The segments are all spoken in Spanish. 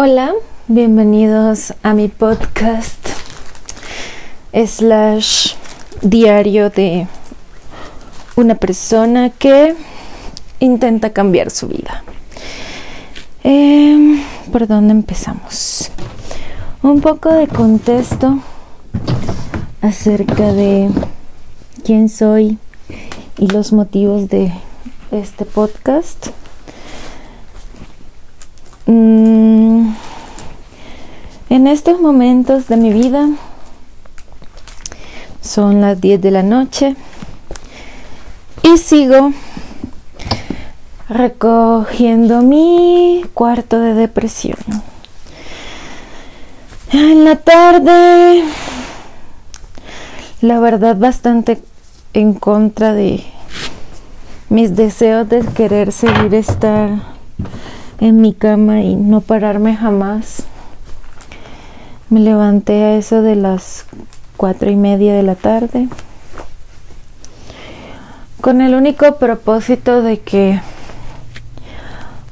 Hola, bienvenidos a mi podcast slash diario de una persona que intenta cambiar su vida. Em, ¿Por dónde empezamos? Un poco de contexto acerca de quién soy y los motivos de este podcast. Mm, en estos momentos de mi vida son las 10 de la noche y sigo recogiendo mi cuarto de depresión. En la tarde, la verdad bastante en contra de mis deseos de querer seguir estar en mi cama y no pararme jamás. Me levanté a eso de las cuatro y media de la tarde con el único propósito de que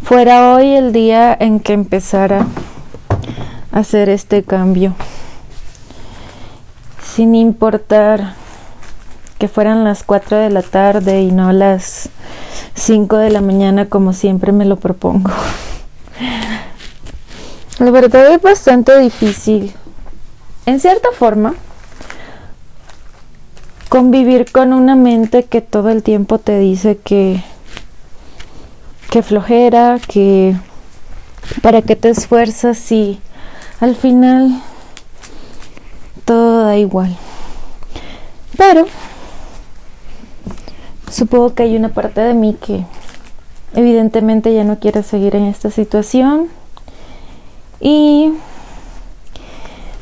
fuera hoy el día en que empezara a hacer este cambio sin importar que fueran las 4 de la tarde y no las 5 de la mañana como siempre me lo propongo. La verdad es bastante difícil, en cierta forma, convivir con una mente que todo el tiempo te dice que, que flojera, que para qué te esfuerzas si al final todo da igual. Pero Supongo que hay una parte de mí que evidentemente ya no quiere seguir en esta situación. Y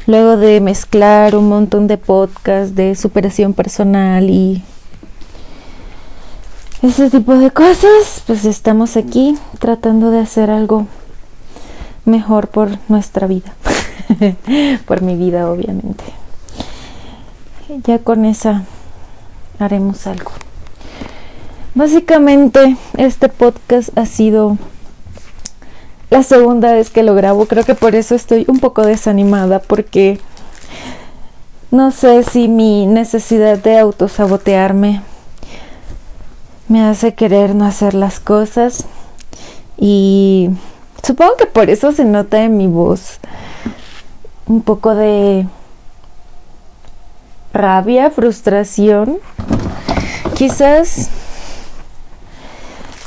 luego de mezclar un montón de podcasts de superación personal y ese tipo de cosas, pues estamos aquí tratando de hacer algo mejor por nuestra vida. por mi vida, obviamente. Ya con esa haremos algo. Básicamente este podcast ha sido la segunda vez que lo grabo. Creo que por eso estoy un poco desanimada porque no sé si mi necesidad de autosabotearme me hace querer no hacer las cosas y supongo que por eso se nota en mi voz un poco de rabia, frustración. Quizás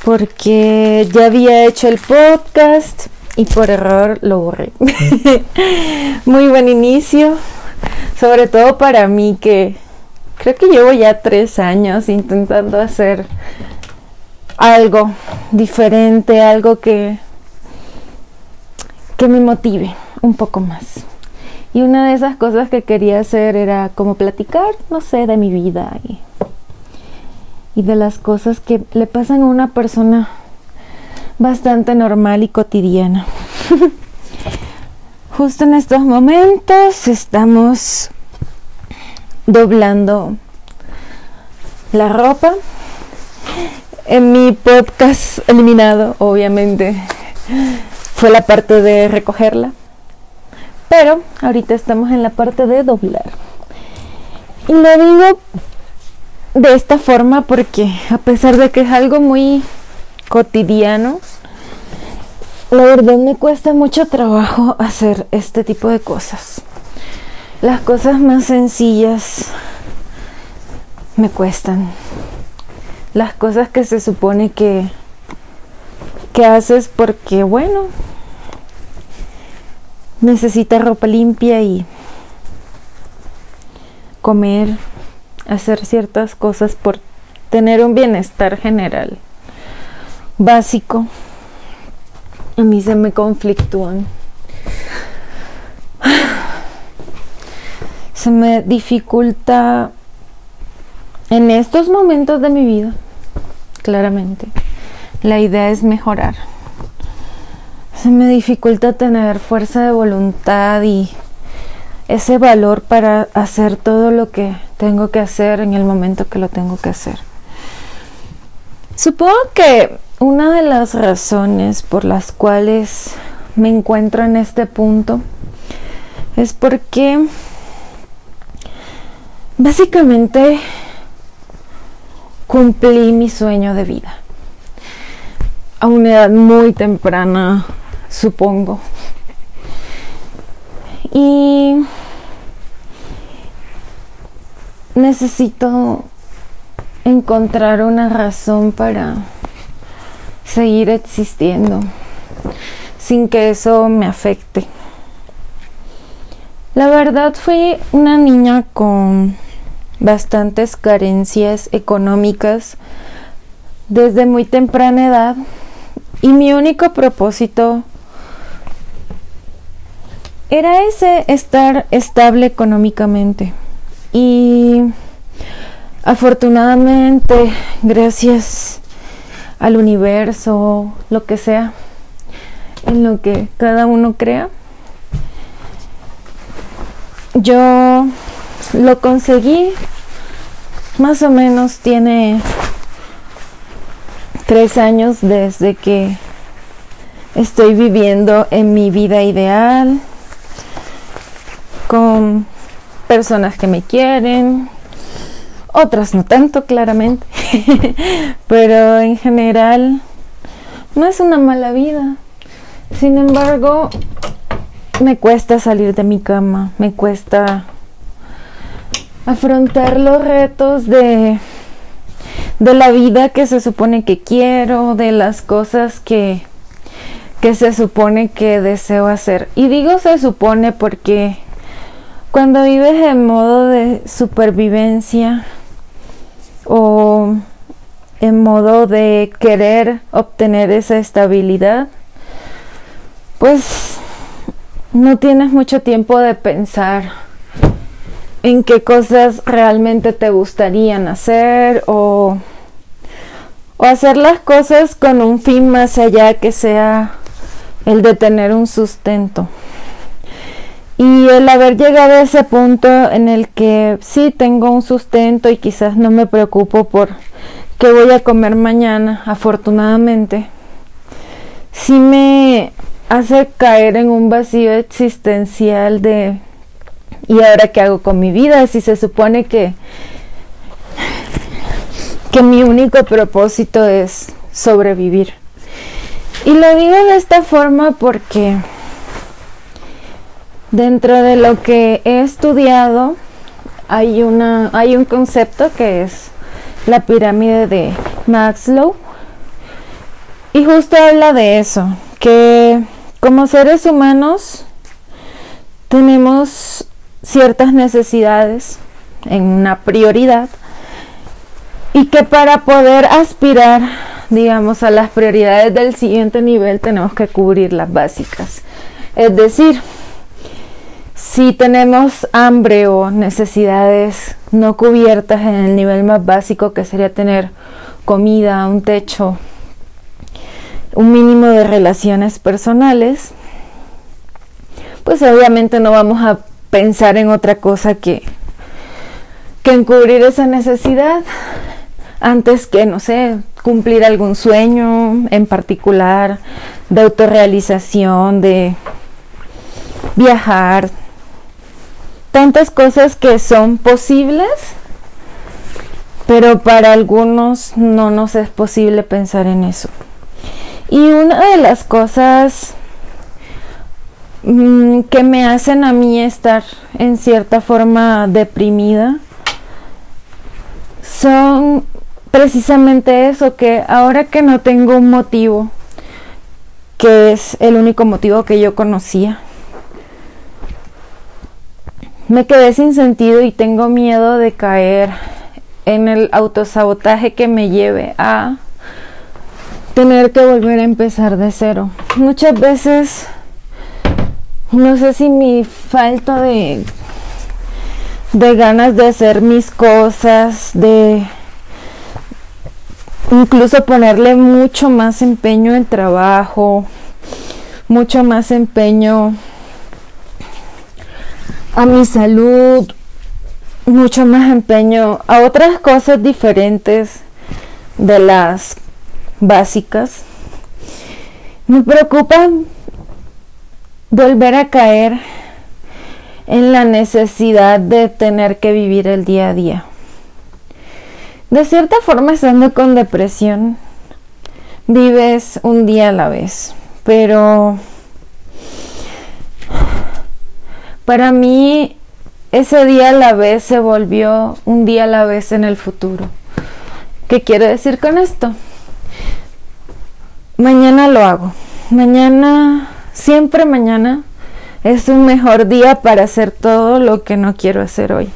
porque ya había hecho el podcast y por error lo borré. Muy buen inicio, sobre todo para mí que creo que llevo ya tres años intentando hacer algo diferente, algo que, que me motive un poco más. Y una de esas cosas que quería hacer era como platicar, no sé, de mi vida y y de las cosas que le pasan a una persona bastante normal y cotidiana. Justo en estos momentos estamos doblando la ropa. En mi podcast eliminado, obviamente, fue la parte de recogerla. Pero ahorita estamos en la parte de doblar. Y lo digo de esta forma porque a pesar de que es algo muy cotidiano, la verdad me cuesta mucho trabajo hacer este tipo de cosas. Las cosas más sencillas me cuestan. Las cosas que se supone que que haces porque bueno, necesitas ropa limpia y comer hacer ciertas cosas por tener un bienestar general básico, a mí se me conflictúan. Se me dificulta en estos momentos de mi vida, claramente. La idea es mejorar. Se me dificulta tener fuerza de voluntad y ese valor para hacer todo lo que tengo que hacer en el momento que lo tengo que hacer. Supongo que una de las razones por las cuales me encuentro en este punto es porque básicamente cumplí mi sueño de vida a una edad muy temprana, supongo. Y necesito encontrar una razón para seguir existiendo sin que eso me afecte. La verdad fui una niña con bastantes carencias económicas desde muy temprana edad y mi único propósito era ese, estar estable económicamente. Y afortunadamente, gracias al universo, lo que sea, en lo que cada uno crea, yo lo conseguí. Más o menos tiene tres años desde que estoy viviendo en mi vida ideal, con personas que me quieren, otras no tanto claramente, pero en general no es una mala vida. Sin embargo, me cuesta salir de mi cama, me cuesta afrontar los retos de de la vida que se supone que quiero, de las cosas que, que se supone que deseo hacer. Y digo se supone porque cuando vives en modo de supervivencia o en modo de querer obtener esa estabilidad, pues no tienes mucho tiempo de pensar en qué cosas realmente te gustarían hacer o, o hacer las cosas con un fin más allá que sea el de tener un sustento. Y el haber llegado a ese punto en el que sí tengo un sustento y quizás no me preocupo por qué voy a comer mañana, afortunadamente, sí me hace caer en un vacío existencial de ¿Y ahora qué hago con mi vida? Si se supone que, que mi único propósito es sobrevivir. Y lo digo de esta forma porque dentro de lo que he estudiado hay, una, hay un concepto que es la pirámide de Maslow. Y justo habla de eso, que como seres humanos tenemos ciertas necesidades en una prioridad y que para poder aspirar, digamos, a las prioridades del siguiente nivel tenemos que cubrir las básicas. Es decir, si tenemos hambre o necesidades no cubiertas en el nivel más básico que sería tener comida, un techo, un mínimo de relaciones personales, pues obviamente no vamos a pensar en otra cosa que, que encubrir esa necesidad antes que, no sé, cumplir algún sueño en particular, de autorrealización, de viajar, tantas cosas que son posibles, pero para algunos no nos es posible pensar en eso. Y una de las cosas Mm, que me hacen a mí estar en cierta forma deprimida son precisamente eso, que ahora que no tengo un motivo, que es el único motivo que yo conocía, me quedé sin sentido y tengo miedo de caer en el autosabotaje que me lleve a tener que volver a empezar de cero. Muchas veces no sé si mi falta de de ganas de hacer mis cosas, de incluso ponerle mucho más empeño en trabajo, mucho más empeño a mi salud, mucho más empeño a otras cosas diferentes de las básicas. Me preocupa volver a caer en la necesidad de tener que vivir el día a día. De cierta forma, estando con depresión, vives un día a la vez, pero para mí ese día a la vez se volvió un día a la vez en el futuro. ¿Qué quiero decir con esto? Mañana lo hago. Mañana, siempre mañana, es un mejor día para hacer todo lo que no quiero hacer hoy.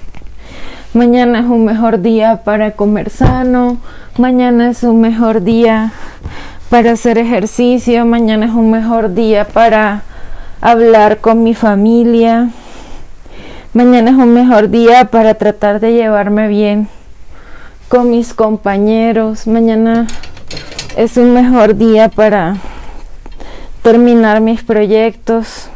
Mañana es un mejor día para comer sano. Mañana es un mejor día para hacer ejercicio. Mañana es un mejor día para hablar con mi familia. Mañana es un mejor día para tratar de llevarme bien con mis compañeros. Mañana es un mejor día para terminar mis proyectos.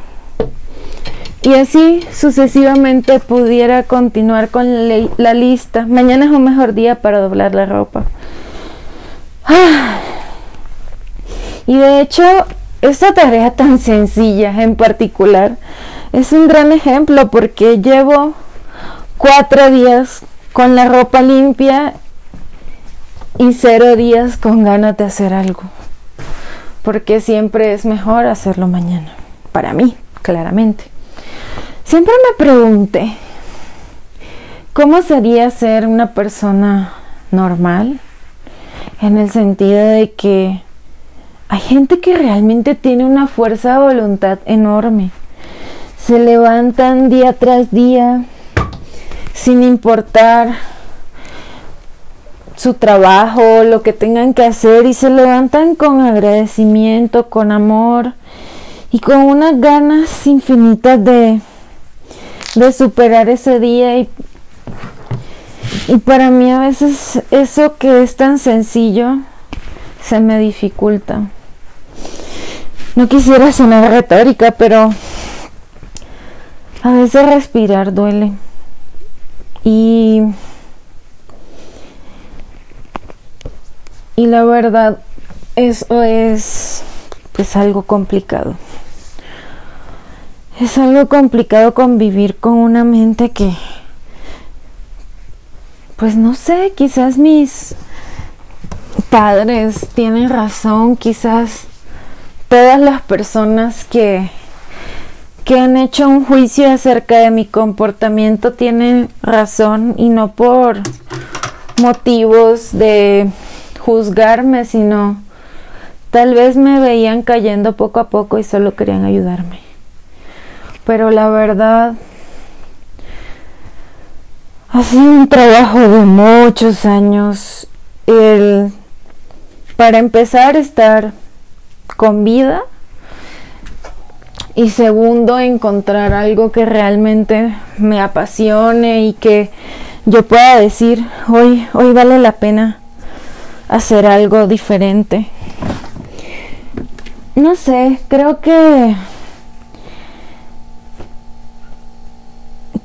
Y así sucesivamente pudiera continuar con la, lista. Mañana es un mejor día para doblar la ropa. Y de hecho, esta tarea tan sencilla en particular es un gran ejemplo porque llevo cuatro días con la ropa limpia y cero días con ganas de hacer algo. Porque siempre es mejor hacerlo mañana. Para mí, claramente. Siempre me pregunté, ¿cómo sería ser una persona normal? En el sentido de que hay gente que realmente tiene una fuerza de voluntad enorme. Se levantan día tras día sin importar su trabajo, lo que tengan que hacer y se levantan con agradecimiento, con amor y con unas ganas infinitas de de superar ese día y, y para mí a veces eso que es tan sencillo se me dificulta. No quisiera sonar retórica, pero a veces respirar duele. Y y la verdad eso es pues algo complicado. Es algo complicado convivir con una mente que, pues no sé, quizás mis padres tienen razón, quizás todas las personas que, que han hecho un juicio acerca de mi comportamiento tienen razón y no por motivos de juzgarme, sino tal vez me veían cayendo poco a poco y solo querían ayudarme. Pero la verdad ha sido un trabajo de muchos años el para empezar estar con vida y segundo encontrar algo que realmente me apasione y que yo pueda decir hoy hoy vale la pena hacer algo diferente no sé creo que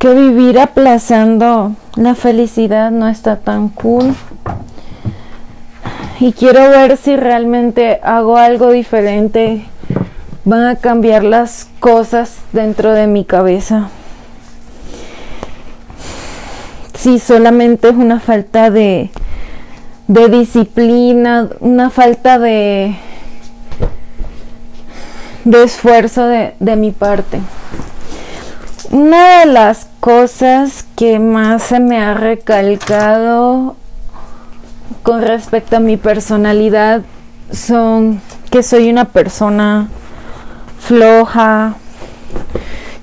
que vivir aplazando la felicidad no está tan cool. Y quiero ver si realmente hago algo diferente. Van a cambiar las cosas dentro de mi cabeza. Si solamente es una falta de, disciplina, una falta de, de esfuerzo de, de mi parte. Una de las cosas que más se me ha recalcado con respecto a mi personalidad son que soy una persona floja,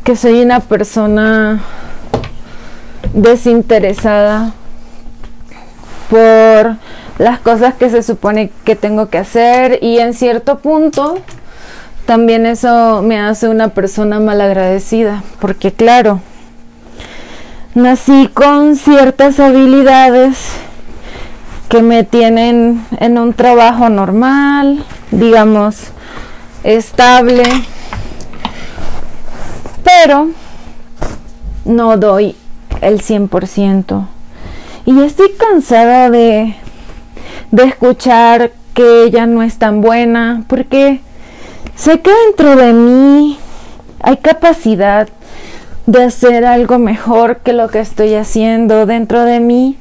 que soy una persona desinteresada por las cosas que se supone que tengo que hacer y en cierto punto también eso me hace una persona malagradecida porque claro, nací con ciertas habilidades que me tienen en un trabajo normal, digamos, estable, pero no doy el 100%. Y estoy cansada de, de escuchar que ella no es tan buena, porque sé que dentro de mí hay capacidad de hacer algo mejor que lo que estoy haciendo dentro de mí.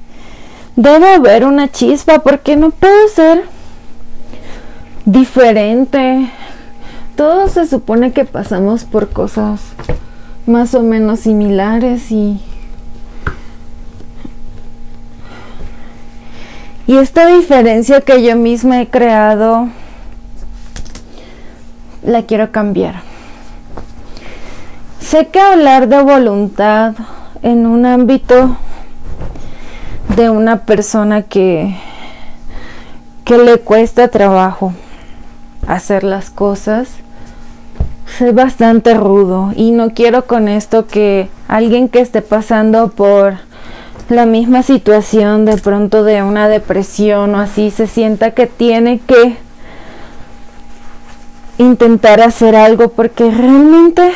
Debe haber una chispa porque no puedo ser diferente. Todos se supone que pasamos por cosas más o menos similares y y esta diferencia que yo misma he creado la quiero cambiar. Sé que hablar de voluntad en un ámbito de una persona que que le cuesta trabajo hacer las cosas es bastante rudo y no quiero con esto que alguien que esté pasando por la misma situación de pronto de una depresión o así se sienta que tiene que intentar hacer algo porque realmente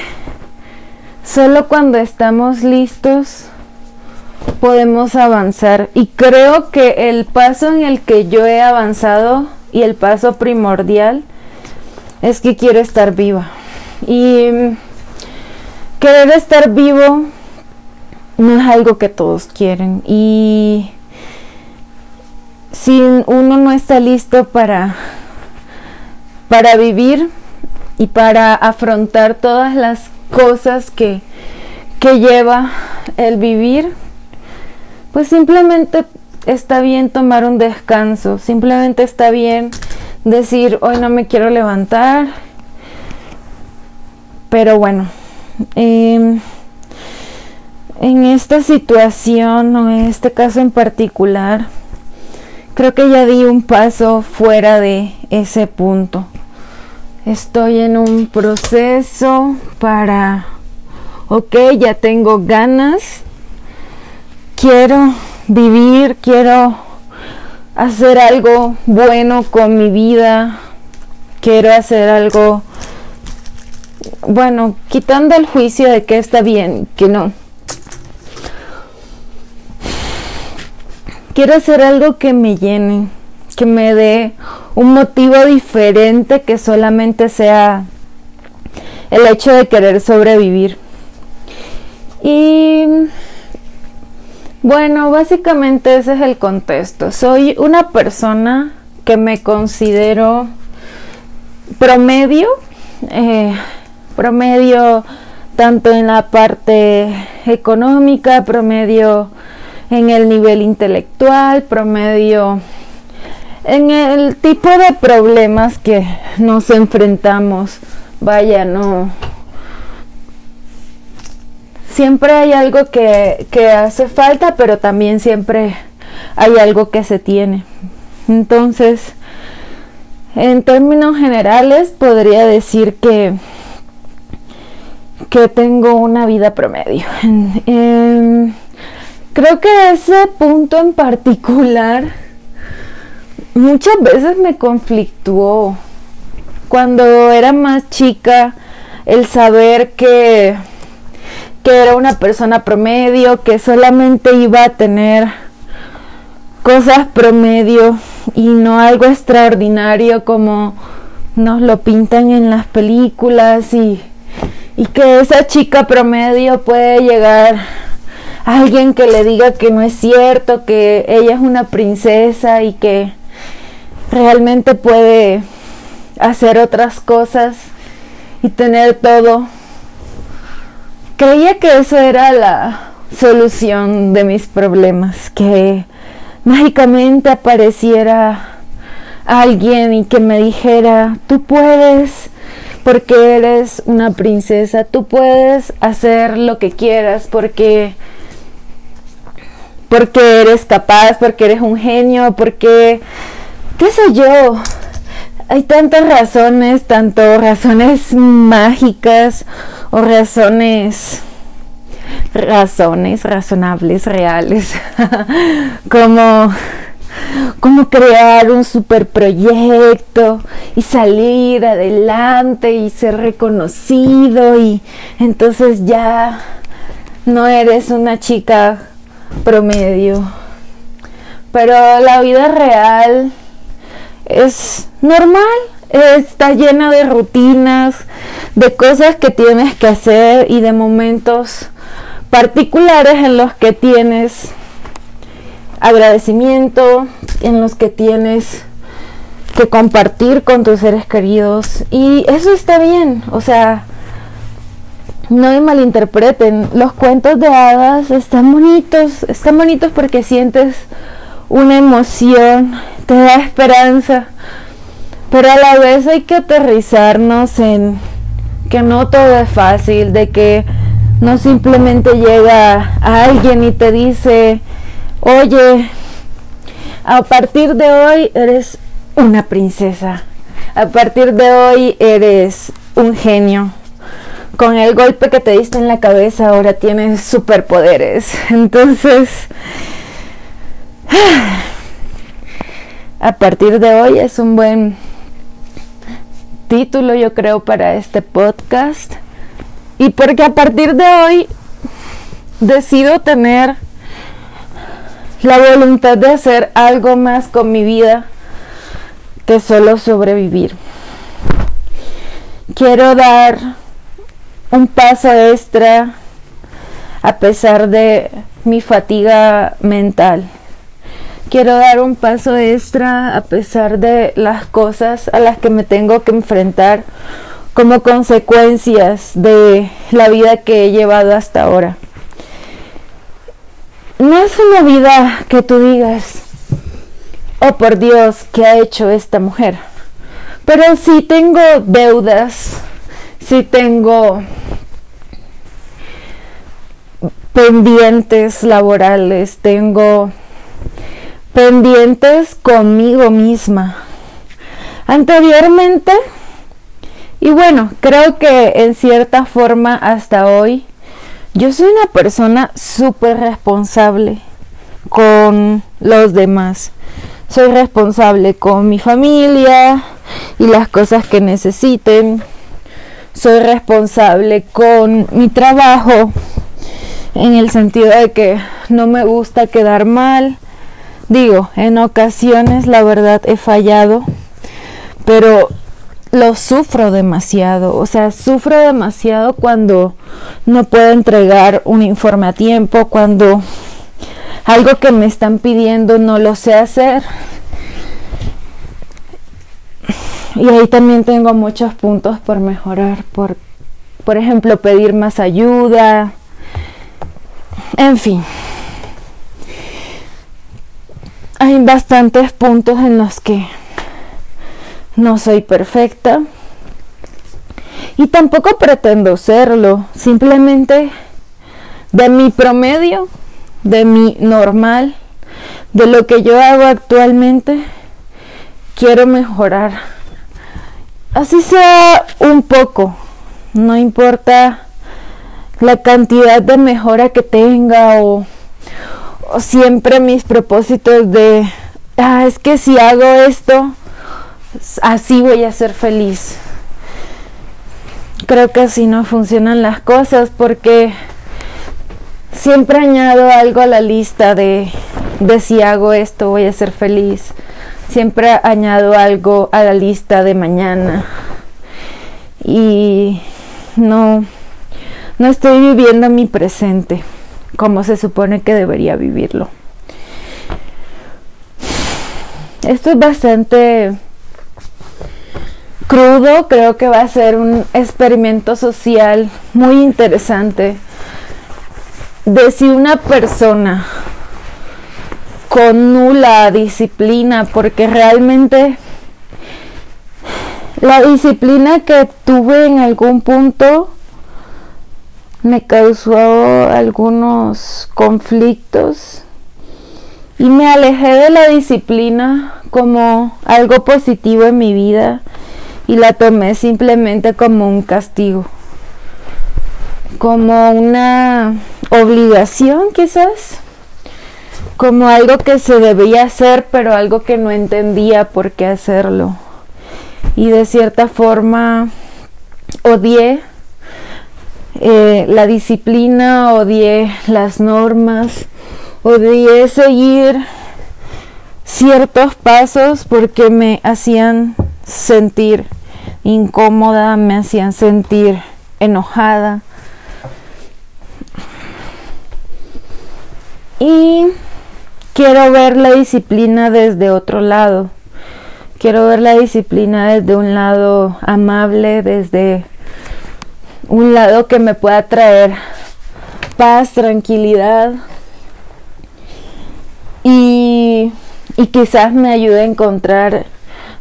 solo cuando estamos listos podemos avanzar. Y creo que el paso en el que yo he avanzado y el paso primordial es que quiero estar viva y querer estar vivo no es algo que todos quieren. Y si uno no está listo para para vivir y para afrontar todas las cosas que, que lleva el vivir, pues simplemente está bien tomar un descanso, simplemente está bien decir, hoy no me quiero levantar, pero bueno, em, en esta situación o en este caso en particular, creo que ya di un paso fuera de ese punto. Estoy en un proceso para, ok, ya tengo ganas, quiero vivir, quiero hacer algo bueno con mi vida, quiero hacer algo, bueno, quitando el juicio de que está bien, que no. Quiero hacer algo que me llene, que me dé un motivo diferente que solamente sea el hecho de querer sobrevivir. Y bueno, básicamente ese es el contexto. Soy una persona que me considero promedio, eh, promedio tanto en la parte económica, promedio en el nivel intelectual, promedio en el tipo de problemas que nos enfrentamos, vaya, no. Siempre hay algo que, que hace falta, pero también siempre hay algo que se tiene. Entonces, en términos generales, podría decir que, que tengo una vida promedio. Em, creo que ese punto en particular muchas veces me conflictuó cuando era más chica el saber que, que era una persona promedio, que solamente iba a tener cosas promedio y no algo extraordinario como nos lo pintan en las películas y, y que esa chica promedio puede llegar a alguien que le diga que no es cierto, que ella es una princesa y que realmente puede hacer otras cosas y tener todo. Creía que eso era la solución de mis problemas, que mágicamente apareciera alguien y que me dijera, tú puedes, porque eres una princesa, tú puedes hacer lo que quieras, porque porque eres capaz, porque eres un genio, porque qué sé yo, hay tantas razones, tanto razones mágicas o razones razones razonables, reales, como como crear un super proyecto y salir adelante y ser reconocido y entonces ya no eres una chica promedio. Pero la vida real es normal, está llena de rutinas, de cosas que tienes que hacer y de momentos particulares en los que tienes agradecimiento, en los que tienes que compartir con tus seres queridos. Y eso está bien, o sea, no me malinterpreten, los cuentos de hadas están bonitos, están bonitos porque sientes una emoción, te da esperanza, pero a la vez hay que aterrizarnos en que no todo es fácil, de que no simplemente llega alguien y te dice, oye, a partir de hoy eres una princesa, a partir de hoy eres un genio. Con el golpe que te diste en la cabeza ahora tienes superpoderes. Entonces, a partir de hoy es un buen título yo creo para este podcast. Y porque a partir de hoy decido tener la voluntad de hacer algo más con mi vida que solo sobrevivir. Quiero dar un paso extra a pesar de mi fatiga mental. Quiero dar un paso extra a pesar de las cosas a las que me tengo que enfrentar como consecuencias de la vida que he llevado hasta ahora. No es una vida que tú digas, oh por Dios, ¿qué ha hecho esta mujer? Pero si tengo deudas, si tengo pendientes laborales, tengo pendientes conmigo misma. Anteriormente y bueno, creo que en cierta forma hasta hoy yo soy una persona súper responsable con los demás. Soy responsable con mi familia y las cosas que necesiten. Soy responsable con mi trabajo en el sentido de que no me gusta quedar mal. Digo, en ocasiones la verdad he fallado, pero lo sufro demasiado, o sea, sufro demasiado cuando no puedo entregar un informe a tiempo, cuando algo que me están pidiendo no lo sé hacer. Y ahí también tengo muchos puntos por mejorar, por, por ejemplo, pedir más ayuda, en fin. Hay bastantes puntos en los que no soy perfecta y tampoco pretendo serlo, simplemente de mi promedio, de mi normal, de lo que yo hago actualmente, quiero mejorar. Así sea un poco, no importa la cantidad de mejora que tenga o, siempre mis propósitos de, ah, es que si hago esto, así voy a ser feliz. Creo que así no funcionan las cosas porque siempre añado algo a la lista de, de si hago esto voy a ser feliz. Siempre añado algo a la lista de mañana. Y no, no estoy viviendo mi presente como se supone que debería vivirlo. Esto es bastante crudo, creo que va a ser un experimento social muy interesante de si una persona con nula disciplina, porque realmente la disciplina que tuve en algún punto me causó algunos conflictos y me alejé de la disciplina como algo positivo en mi vida y la tomé simplemente como un castigo, como una obligación quizás, como algo que se debía hacer pero algo que no entendía por qué hacerlo. Y de cierta forma odié eh, la disciplina, odié las normas, odié seguir ciertos pasos porque me hacían sentir incómoda, me hacían sentir enojada. Y quiero ver la disciplina desde otro lado. Quiero ver la disciplina desde un lado amable, desde un lado que me pueda traer paz, tranquilidad y, y quizás me ayude a encontrar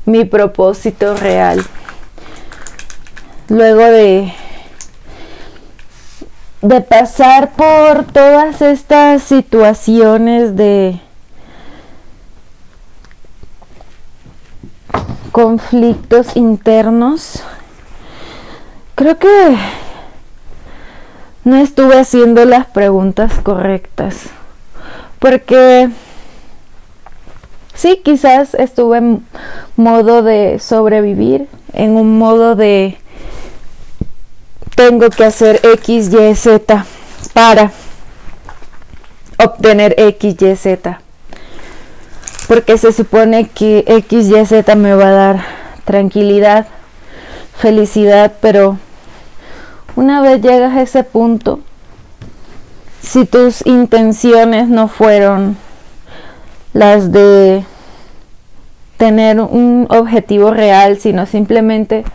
mi propósito real. Luego de, de pasar por todas estas situaciones de conflictos internos, creo que no estuve haciendo las preguntas correctas. Porque sí, quizás estuve en modo de sobrevivir, en un modo de tengo que hacer X, Y, Z para obtener X, Y, Z. Porque se supone que X, Y, Z me va a dar tranquilidad, felicidad, pero una vez llegas a ese punto, si tus intenciones no fueron las de tener un objetivo real, sino simplemente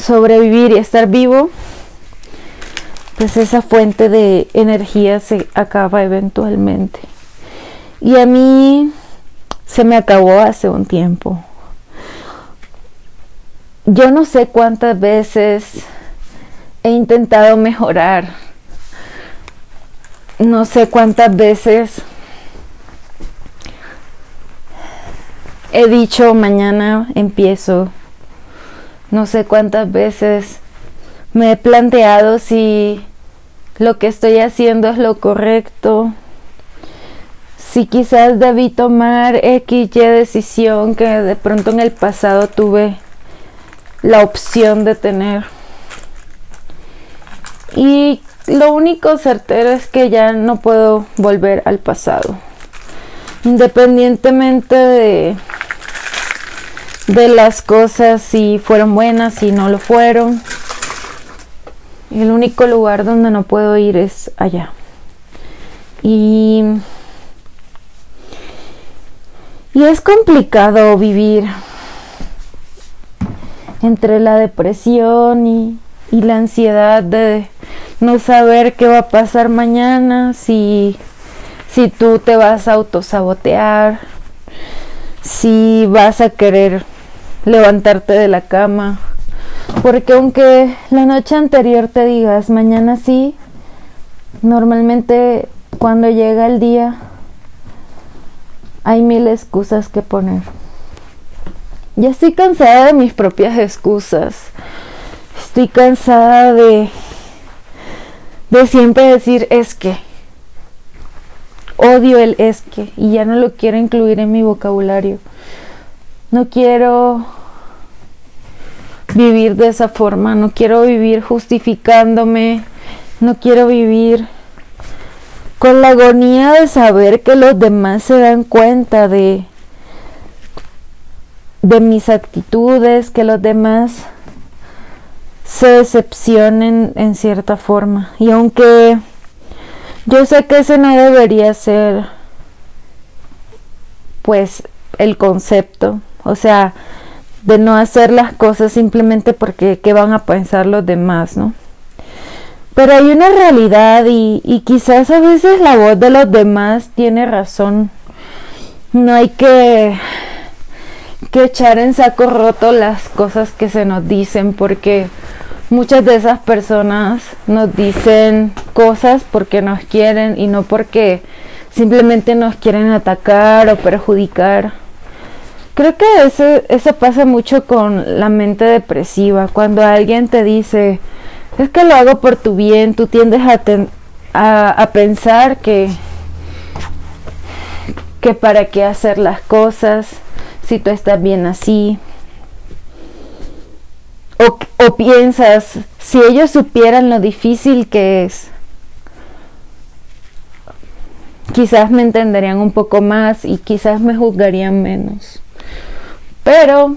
sobrevivir y estar vivo, pues esa fuente de energía se acaba eventualmente. Y a mí se me acabó hace un tiempo. Yo no sé cuántas veces he intentado mejorar. No sé cuántas veces he dicho mañana empiezo. No sé cuántas veces me he planteado si lo que estoy haciendo es lo correcto. Si quizás debí tomar X, Y decisión que de pronto en el pasado tuve la opción de tener. Y lo único certero es que ya no puedo volver al pasado. Independientemente de, de las cosas, si fueron buenas, si no lo fueron. El único lugar donde no puedo ir es allá. Y, y es complicado vivir entre la depresión y, y la ansiedad de no saber qué va a pasar mañana, si, si tú te vas a autosabotear, si vas a querer levantarte de la cama. Porque aunque la noche anterior te digas mañana sí, normalmente cuando llega el día hay mil excusas que poner. Ya estoy cansada de mis propias excusas. Estoy cansada de de siempre decir es que. Odio el es que y ya no lo quiero incluir en mi vocabulario. No quiero vivir de esa forma, no quiero vivir justificándome, no quiero vivir con la agonía de saber que los demás se dan cuenta de de mis actitudes, que los demás se decepcionen en cierta forma. Y aunque yo sé que ese no debería ser pues el concepto, o sea, de no hacer las cosas simplemente porque qué van a pensar los demás, ¿no? Pero hay una realidad y, y quizás a veces la voz de los demás tiene razón. No hay que, que echar en saco roto las cosas que se nos dicen porque muchas de esas personas nos dicen cosas porque nos quieren y no porque simplemente nos quieren atacar o perjudicar. Creo que eso, eso pasa mucho con la mente depresiva. Cuando alguien te dice, es que lo hago por tu bien, tú tiendes a, a pensar que, que para qué hacer las cosas si tú estás bien así. O, piensas, si ellos supieran lo difícil que es, quizás me entenderían un poco más y quizás me juzgarían menos. Pero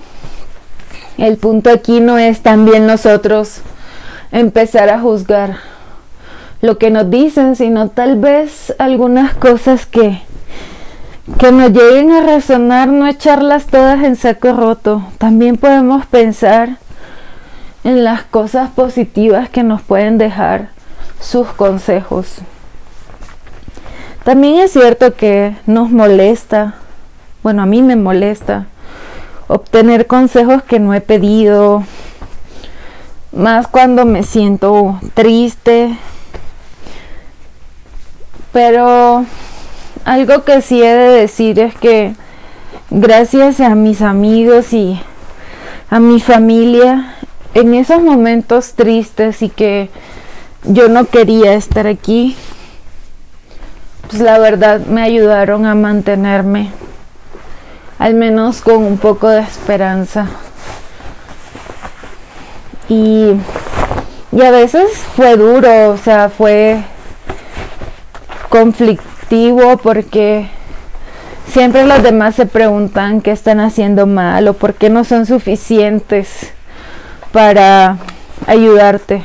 El punto aquí no es también nosotros empezar a juzgar lo que nos dicen, sino tal vez algunas cosas que, que nos lleguen a resonar, no echarlas todas en saco roto. También podemos pensar en las cosas positivas que nos pueden dejar sus consejos. También es cierto que nos molesta, bueno, a mí me molesta obtener consejos que no he pedido, más cuando me siento triste. Pero algo que sí he de decir es que gracias a mis amigos y a mi familia, en esos momentos tristes y que yo no quería estar aquí, pues la verdad me ayudaron a mantenerme, al menos con un poco de esperanza. Y, y a veces fue duro, o sea, fue conflictivo porque siempre los demás se preguntan qué están haciendo mal o por qué no son suficientes para ayudarte.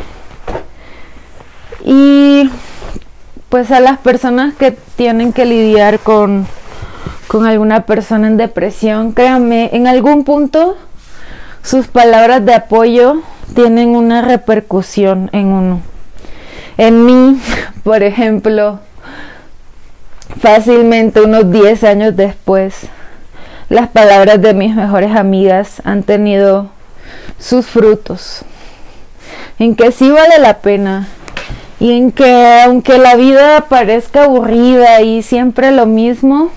Y pues a las personas que tienen que lidiar con, con alguna persona en depresión, créanme, en algún punto sus palabras de apoyo tienen una repercusión en uno. En mí, por ejemplo, fácilmente unos 10 años después, las palabras de mis mejores amigas han tenido sus frutos. En que sí vale la pena y en que aunque la vida parezca aburrida y siempre lo mismo,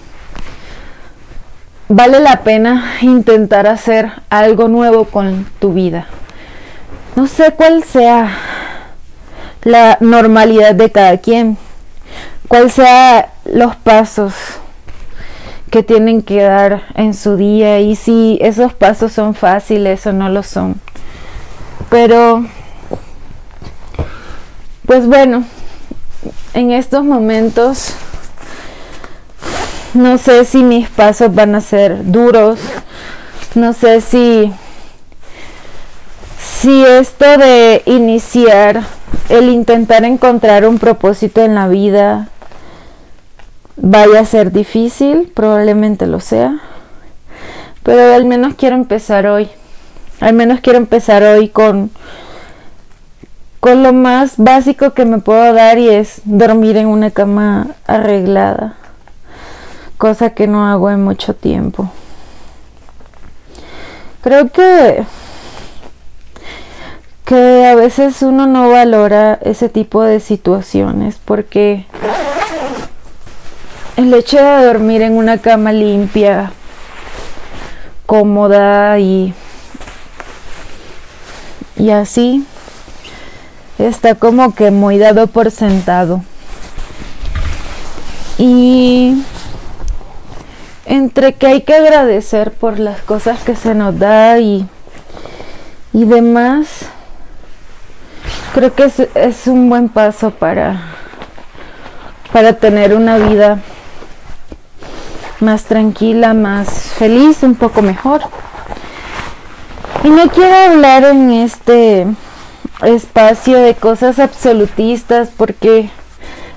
vale la pena intentar hacer algo nuevo con tu vida. No sé cuál sea la normalidad de cada quien, cuál sea los pasos que tienen que dar en su día y si esos pasos son fáciles o no lo son. Pero pues bueno, en estos momentos no sé si mis pasos van a ser duros, no sé si si esto de iniciar el intentar encontrar un propósito en la vida vaya a ser difícil, probablemente lo sea, pero al menos quiero empezar hoy. Al menos quiero empezar hoy con con lo más básico que me puedo dar y es dormir en una cama arreglada, cosa que no hago en mucho tiempo. Creo que que a veces uno no valora ese tipo de situaciones porque el hecho de dormir en una cama limpia, cómoda y y así está como que muy dado por sentado. Y entre que hay que agradecer por las cosas que se nos da y, y demás, creo que es, es un buen paso para, para tener una vida más tranquila, más feliz, un poco mejor. Y no quiero hablar en este espacio de cosas absolutistas porque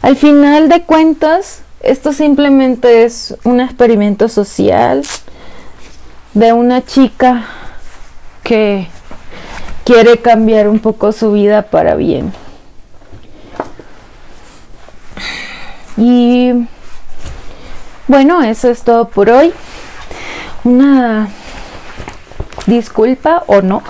al final de cuentas esto simplemente es un experimento social de una chica que quiere cambiar un poco su vida para bien. Y bueno, eso es todo por hoy. Una disculpa o no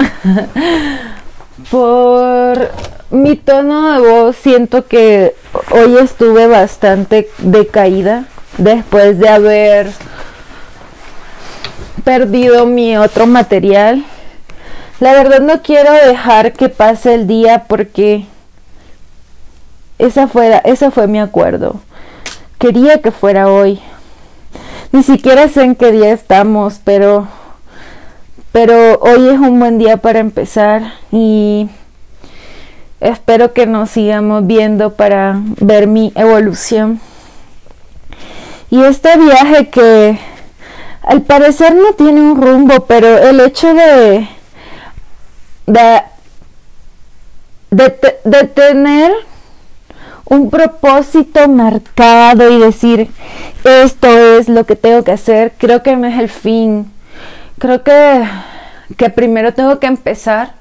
Por mi tono de voz siento que hoy estuve bastante decaída después de haber perdido mi otro material. La verdad no quiero dejar que pase el día porque esa fuera, ese fue mi acuerdo. Quería que fuera hoy. Ni siquiera sé en qué día estamos, pero pero hoy es un buen día para empezar y espero que nos sigamos viendo para ver mi evolución. Y este viaje que al parecer no tiene un rumbo, pero el hecho de de, de, tener un propósito marcado y decir esto es lo que tengo que hacer, creo que no es el fin. Creo que, que primero tengo que empezar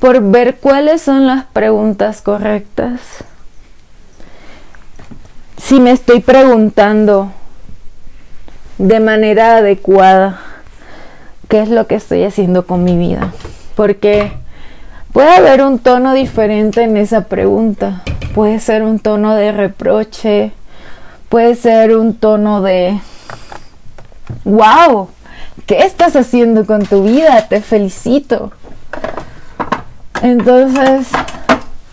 por ver cuáles son las preguntas correctas. Si me estoy preguntando de manera adecuada qué es lo que estoy haciendo con mi vida. Porque puede haber un tono diferente en esa pregunta. Puede ser un tono de reproche, puede ser un tono de, wow, ¿qué estás haciendo con tu vida? Te felicito. Entonces,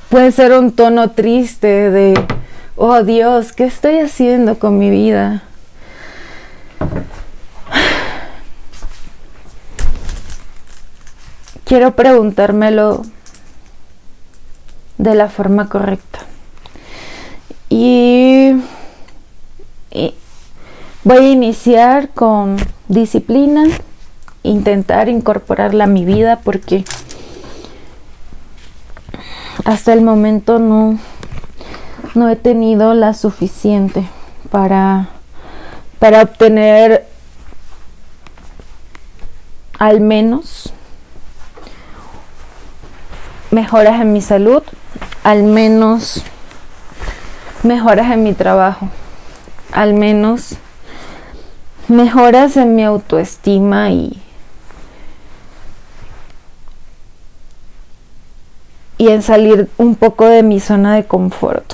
puede ser un tono triste de, oh Dios, ¿qué estoy haciendo con mi vida? Quiero preguntármelo de la forma correcta. Y, y, voy a iniciar con disciplina, intentar incorporarla a mi vida porque hasta el momento no, no he tenido la suficiente para, para obtener al menos mejoras en mi salud, al menos mejoras en mi trabajo, al menos mejoras en mi autoestima y y en salir un poco de mi zona de confort.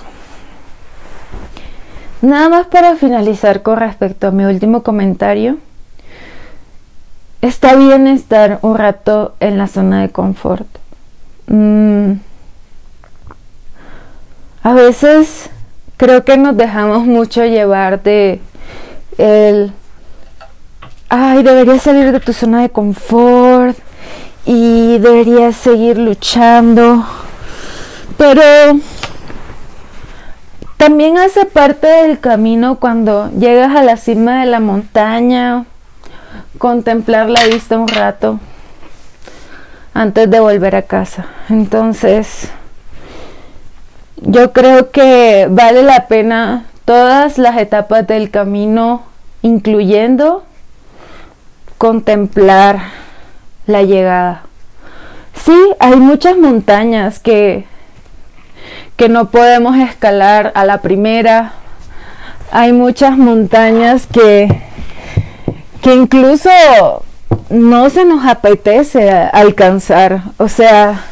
Nada más para finalizar con respecto a mi último comentario. Está bien estar un rato en la zona de confort. Mm. A veces creo que nos dejamos mucho llevar de el ay, deberías salir de tu zona de confort y deberías seguir luchando. Pero también hace parte del camino cuando llegas a la cima de la montaña, contemplar la vista un rato antes de volver a casa. Entonces, yo creo que vale la pena todas las etapas del camino, incluyendo contemplar la llegada. Sí, hay muchas montañas que, que no podemos escalar a la primera. Hay muchas montañas que, que incluso no se nos apetece alcanzar. O sea,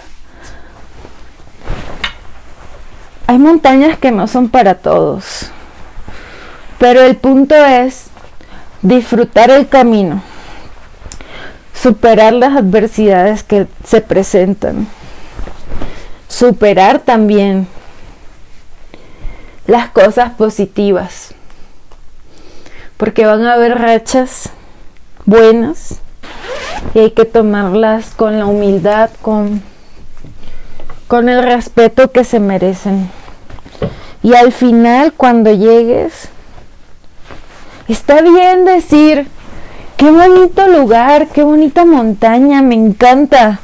hay montañas que no son para todos. Pero el punto es disfrutar el camino, superar las adversidades que se presentan, superar también las cosas positivas, porque van a haber rachas buenas y hay que tomarlas con la humildad, con, con el respeto que se merecen. Y al final, cuando llegues, está bien decir, qué bonito lugar, qué bonita montaña, me encanta.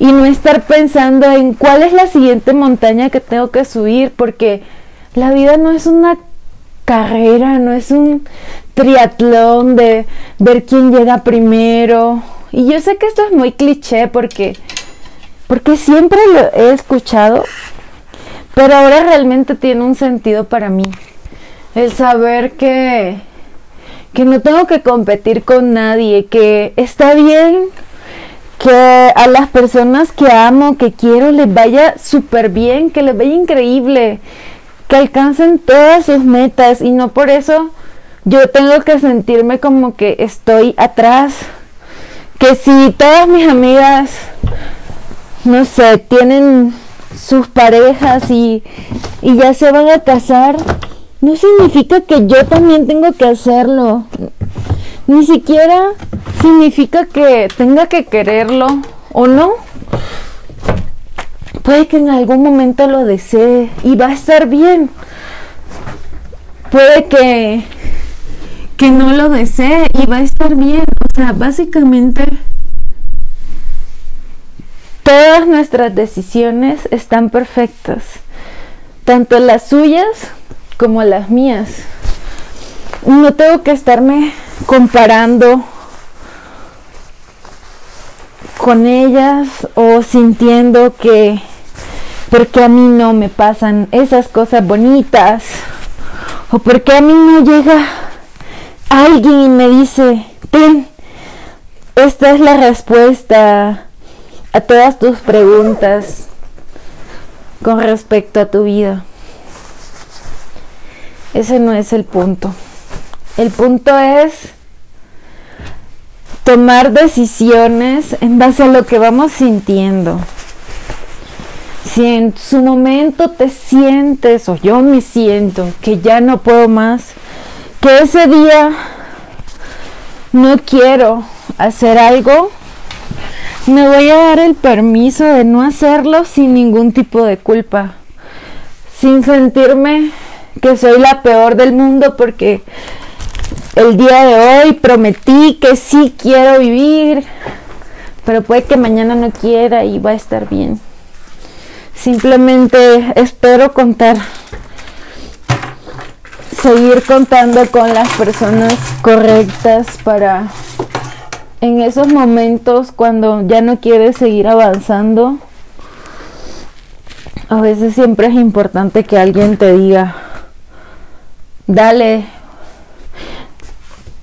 Y no estar pensando en cuál es la siguiente montaña que tengo que subir, porque la vida no es una carrera, no es un triatlón de ver quién llega primero y yo sé que esto es muy cliché porque, porque siempre lo he escuchado, pero ahora realmente tiene un sentido para mí. El saber que, que no tengo que competir con nadie, que está bien que a las personas que amo, que quiero, les vaya súper bien, que les vaya increíble, que alcancen todas sus metas. Y no por eso yo tengo que sentirme como que estoy atrás que si todas mis amigas, no sé, tienen sus parejas y, y ya se van a casar, no significa que yo también tengo que hacerlo. Ni siquiera significa que tenga que quererlo o no. Puede que en algún momento lo desee y va a estar bien. Puede que que no lo desee y va a estar bien. O sea, básicamente todas nuestras decisiones están perfectas, tanto las suyas como las mías. No tengo que estarme comparando con ellas o sintiendo que porque a mí no me pasan esas cosas bonitas o porque a mí no llega alguien y me dice, ten, esta es la respuesta a todas tus preguntas con respecto a tu vida. Ese no es el punto. El punto es tomar decisiones en base a lo que vamos sintiendo. Si en su momento te sientes o yo me siento que ya no puedo más, que ese día no quiero hacer algo, me voy a dar el permiso de no hacerlo sin ningún tipo de culpa, sin sentirme que soy la peor del mundo porque el día de hoy prometí que sí quiero vivir, pero puede que mañana no quiera y va a estar bien. Simplemente espero contar, seguir contando con las personas correctas para en esos momentos cuando ya no quieres seguir avanzando. A veces siempre es importante que alguien te diga, dale,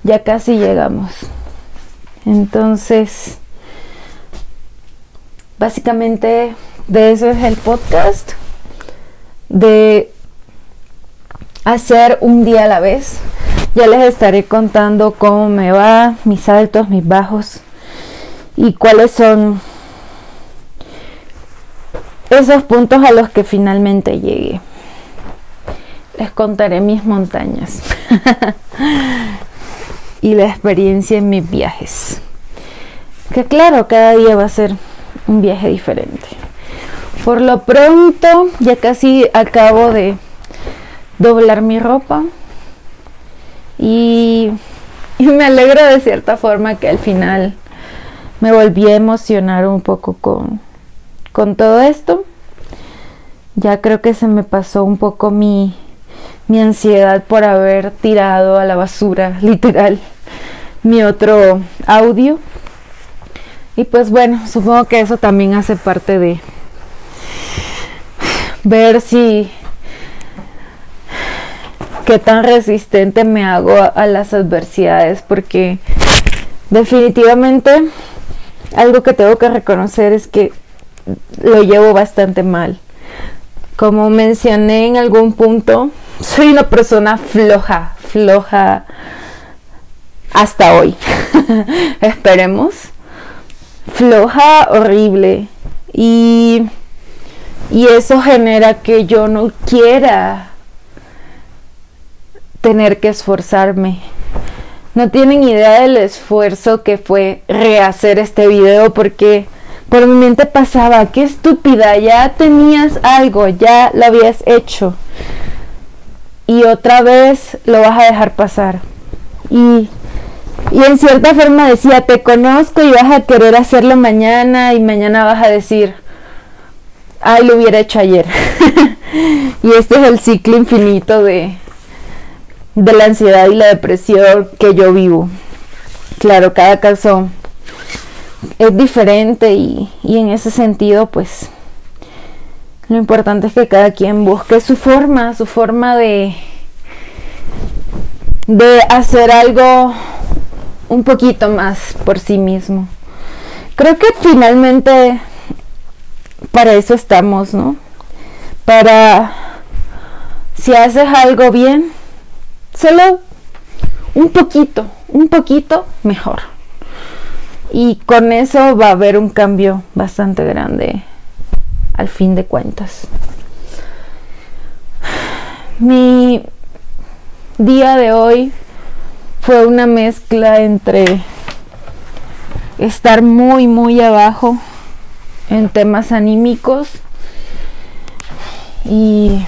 ya casi llegamos. Entonces, básicamente de eso es el podcast, de hacer un día a la vez. Ya les estaré contando cómo me va, mis altos, mis bajos y cuáles son esos puntos a los que finalmente llegué. Les contaré mis montañas y la experiencia en mis viajes. Que claro, cada día va a ser un viaje diferente. Por lo pronto, ya casi acabo de doblar mi ropa y, me alegra de cierta forma que al final me volví a emocionar un poco con, con todo esto. Ya creo que se me pasó un poco mi, mi ansiedad por haber tirado a la basura, literal, mi otro audio. Y pues bueno, supongo que eso también hace parte de ver si qué tan resistente me hago a, las adversidades, porque definitivamente algo que tengo que reconocer es que lo llevo bastante mal. Como mencioné en algún punto, soy una persona floja, floja hasta hoy. Esperemos. Floja, horrible. Y, y eso genera que yo no quiera tener que esforzarme. No tienen idea del esfuerzo que fue rehacer este video porque por mi mente pasaba, qué estúpida, ya tenías algo, ya lo habías hecho. Y otra vez lo vas a dejar pasar. Y, y en cierta forma decía, te conozco y vas a querer hacerlo mañana y mañana vas a decir, ay, lo hubiera hecho ayer. y este es el ciclo infinito de, de la ansiedad y la depresión que yo vivo. Claro, cada caso es diferente y, en ese sentido pues lo importante es que cada quien busque su forma, su forma de, de hacer algo un poquito más por sí mismo. Creo que finalmente para eso estamos, ¿no? Para si haces algo bien, solo un poquito, un poquito mejor. Y con eso va a haber un cambio bastante grande al fin de cuentas. Mi día de hoy fue una mezcla entre estar muy, muy abajo en temas anímicos y,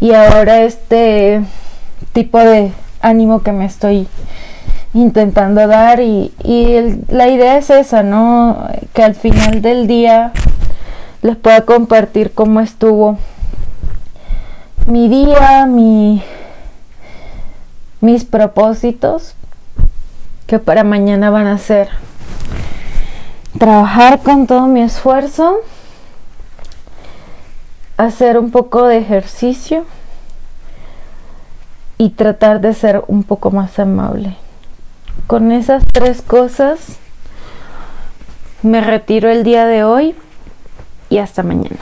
y ahora este tipo de ánimo que me estoy intentando dar y, la idea es esa, ¿no? que al final del día les pueda compartir cómo estuvo mi día, mi, mis propósitos que para mañana van a ser trabajar con todo mi esfuerzo, hacer un poco de ejercicio y tratar de ser un poco más amable. Con esas tres cosas me retiro el día de hoy y hasta mañana.